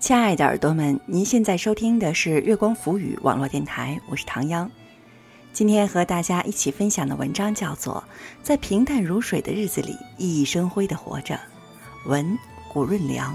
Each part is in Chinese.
亲爱的耳朵们，您现在收听的是月光浮语网络电台，我是唐央。今天和大家一起分享的文章叫做《在平淡如水的日子里熠熠生辉的活着》，文古润良。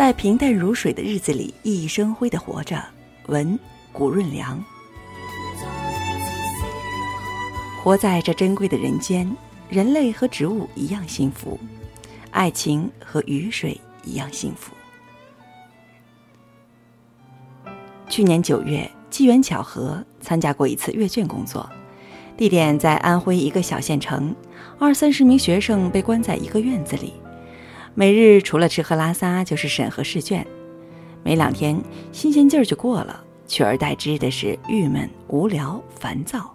在平淡如水的日子里熠熠生辉的活着。文古润良。活在这珍贵的人间，人类和植物一样幸福。爱情和雨水一样幸福。去年九月，机缘巧合参加过一次阅卷工作，地点在安徽一个小县城，二三十名学生被关在一个院子里，每日除了吃喝拉撒就是审核试卷，没两天新鲜劲儿就过了，取而代之的是郁闷、无聊、烦躁。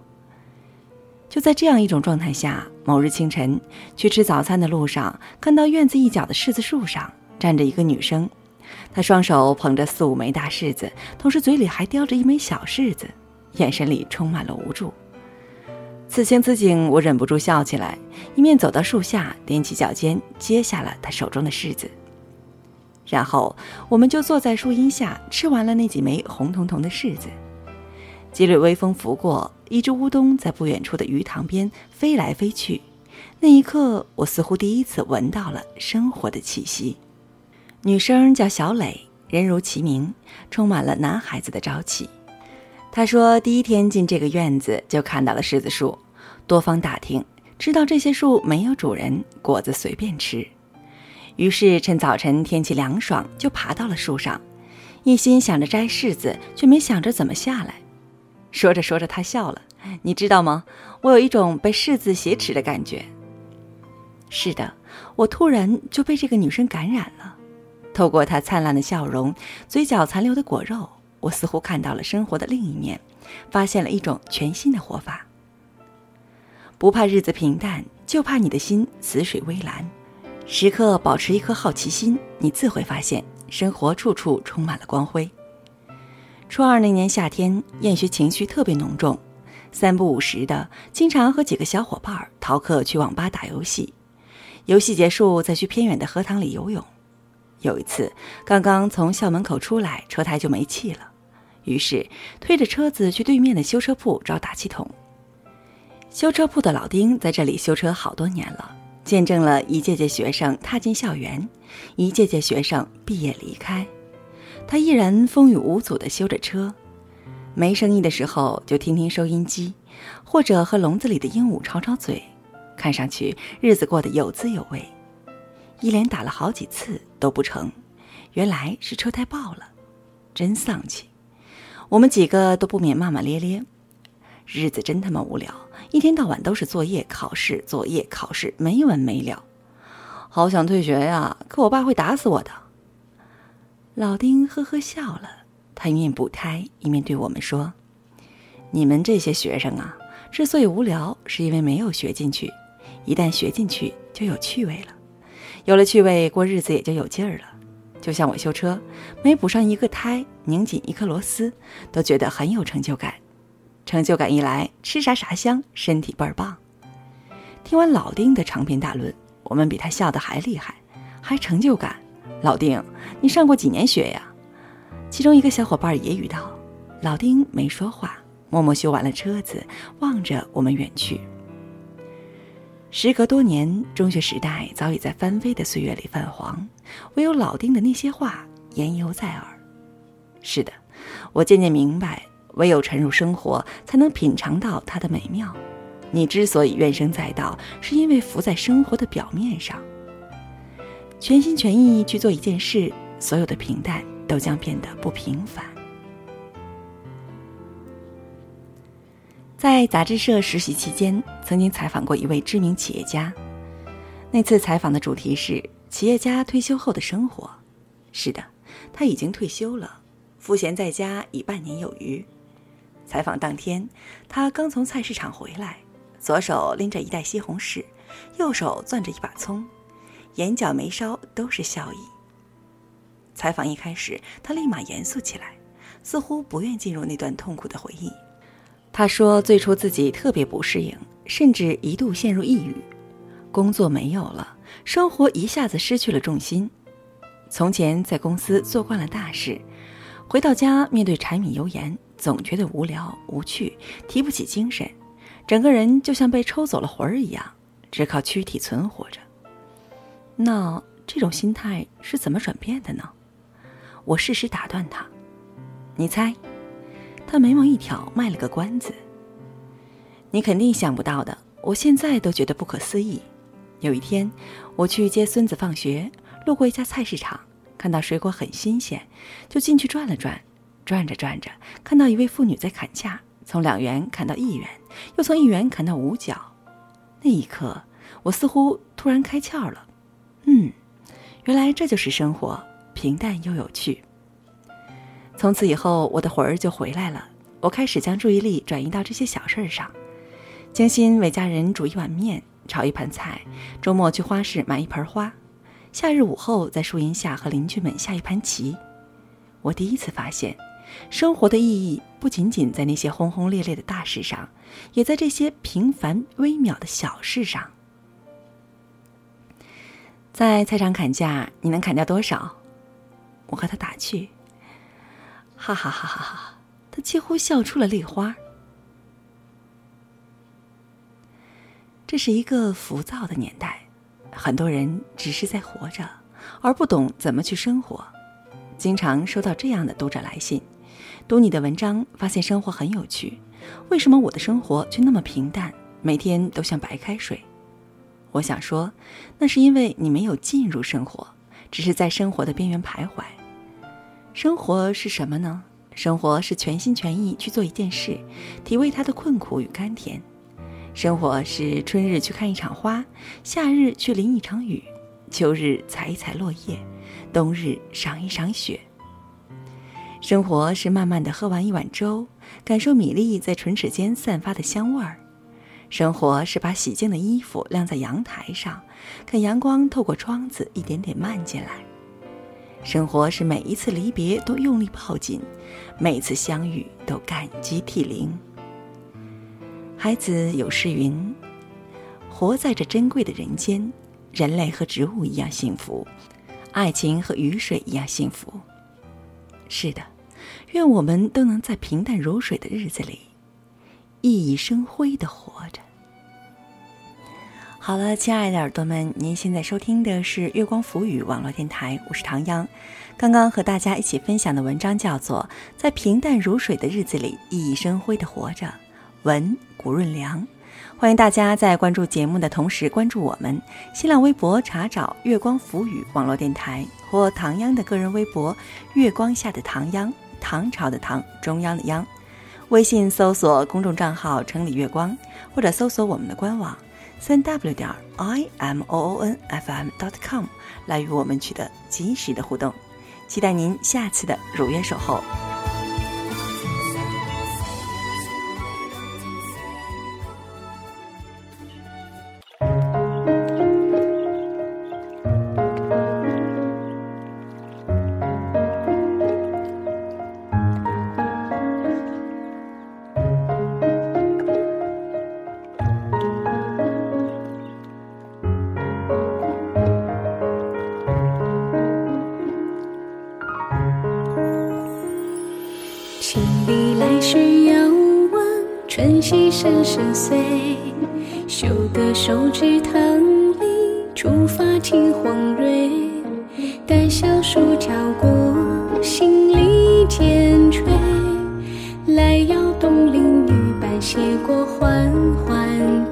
就在这样一种状态下，某日清晨去吃早餐的路上，看到院子一角的柿子树上站着一个女生，她双手捧着四五枚大柿子，同时嘴里还叼着一枚小柿子，眼神里充满了无助。此情此景，我忍不住笑起来，一面走到树下，踮起脚尖接下了他手中的柿子，然后我们就坐在树荫下吃完了那几枚红彤彤的柿子。几缕微风拂过。一只乌冬在不远处的鱼塘边飞来飞去，那一刻，我似乎第一次闻到了生活的气息。女生叫小磊，人如其名，充满了男孩子的朝气。他说，第一天进这个院子就看到了柿子树，多方打听，知道这些树没有主人，果子随便吃。于是趁早晨天气凉爽，就爬到了树上，一心想着摘柿子，却没想着怎么下来。说着说着，他笑了。你知道吗？我有一种被柿子挟持的感觉。是的，我突然就被这个女生感染了。透过她灿烂的笑容，嘴角残留的果肉，我似乎看到了生活的另一面，发现了一种全新的活法。不怕日子平淡，就怕你的心死水微澜。时刻保持一颗好奇心，你自会发现生活处处充满了光辉。初二那年夏天，厌学情绪特别浓重，三不五时的，经常和几个小伙伴逃课去网吧打游戏，游戏结束再去偏远的荷塘里游泳。有一次，刚刚从校门口出来，车胎就没气了，于是推着车子去对面的修车铺找打气筒。修车铺的老丁在这里修车好多年了，见证了一届届学生踏进校园，一届届学生毕业离开。他依然风雨无阻地修着车，没生意的时候就听听收音机，或者和笼子里的鹦鹉吵吵嘴，看上去日子过得有滋有味。一连打了好几次都不成，原来是车胎爆了，真丧气。我们几个都不免骂骂咧咧，日子真他妈无聊，一天到晚都是作业、考试、作业、考试，没完没了。好想退学呀，可我爸会打死我的。老丁呵呵笑了，他一面补胎，一面对我们说：“你们这些学生啊，之所以无聊，是因为没有学进去。一旦学进去，就有趣味了。有了趣味，过日子也就有劲儿了。就像我修车，每补上一个胎，拧紧一颗螺丝，都觉得很有成就感。成就感一来，吃啥啥香，身体倍儿棒。”听完老丁的长篇大论，我们比他笑得还厉害，还成就感。老丁，你上过几年学呀？其中一个小伙伴也语道。老丁没说话，默默修完了车子，望着我们远去。时隔多年，中学时代早已在翻飞的岁月里泛黄，唯有老丁的那些话言犹在耳。是的，我渐渐明白，唯有沉入生活，才能品尝到它的美妙。你之所以怨声载道，是因为浮在生活的表面上。全心全意去做一件事，所有的平淡都将变得不平凡。在杂志社实习期间，曾经采访过一位知名企业家。那次采访的主题是企业家退休后的生活。是的，他已经退休了，赋闲在家已半年有余。采访当天，他刚从菜市场回来，左手拎着一袋西红柿，右手攥着一把葱，眼角眉梢都是笑意。采访一开始，他立马严肃起来，似乎不愿进入那段痛苦的回忆。他说：“最初自己特别不适应，甚至一度陷入抑郁，工作没有了，生活一下子失去了重心。从前在公司做惯了大事，回到家面对柴米油盐。”总觉得无聊无趣，提不起精神，整个人就像被抽走了魂儿一样，只靠躯体存活着。那这种心态是怎么转变的呢？我适时打断他：“你猜？”他眉毛一挑，卖了个关子：“你肯定想不到的，我现在都觉得不可思议。有一天，我去接孙子放学，路过一家菜市场，看到水果很新鲜，就进去转了转。”转着转着，看到一位妇女在砍价，从两元砍到一元，又从一元砍到五角。那一刻，我似乎突然开窍了。嗯，原来这就是生活，平淡又有趣。从此以后，我的魂儿就回来了。我开始将注意力转移到这些小事儿上，精心为家人煮一碗面，炒一盘菜，周末去花市买一盆花，夏日午后在树荫下和邻居们下一盘棋。我第一次发现。生活的意义不仅仅在那些轰轰烈烈的大事上，也在这些平凡微渺的小事上。在菜场砍价，你能砍掉多少？我和他打趣，哈哈哈哈哈！他几乎笑出了泪花。这是一个浮躁的年代，很多人只是在活着，而不懂怎么去生活。经常收到这样的读者来信。读你的文章，发现生活很有趣。为什么我的生活却那么平淡，每天都像白开水？我想说，那是因为你没有进入生活，只是在生活的边缘徘徊。生活是什么呢？生活是全心全意去做一件事，体味它的困苦与甘甜。生活是春日去看一场花，夏日去淋一场雨，秋日采一采落叶，冬日赏一赏雪。生活是慢慢的喝完一碗粥，感受米粒在唇齿间散发的香味儿；生活是把洗净的衣服晾在阳台上，看阳光透过窗子一点点漫进来；生活是每一次离别都用力抱紧，每次相遇都感激涕零。孩子有诗云：“活在这珍贵的人间，人类和植物一样幸福，爱情和雨水一样幸福。”是的。愿我们都能在平淡如水的日子里，熠熠生辉的活着。好了，亲爱的耳朵们，您现在收听的是月光浮语网络电台，我是唐央。刚刚和大家一起分享的文章叫做《在平淡如水的日子里熠熠生辉的活着》，文古润良。欢迎大家在关注节目的同时关注我们新浪微博，查找“月光浮语网络电台”或唐央的个人微博“月光下的唐央”。唐朝的唐，中央的央，微信搜索公众账号“城里月光”，或者搜索我们的官网三 w 点 i m o o n f m dot com 来与我们取得及时的互动。期待您下次的如约守候。青鲤来时遥望，春溪声声碎。修得手植棠梨，初发青黄蕊。待小暑悄过，新里渐垂。来邀东邻女伴，携过缓缓。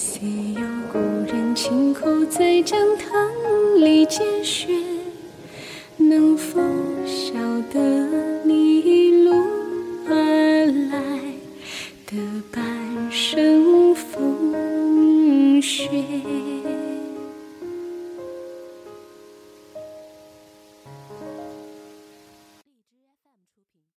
似有故人轻叩，在江棠里见雪。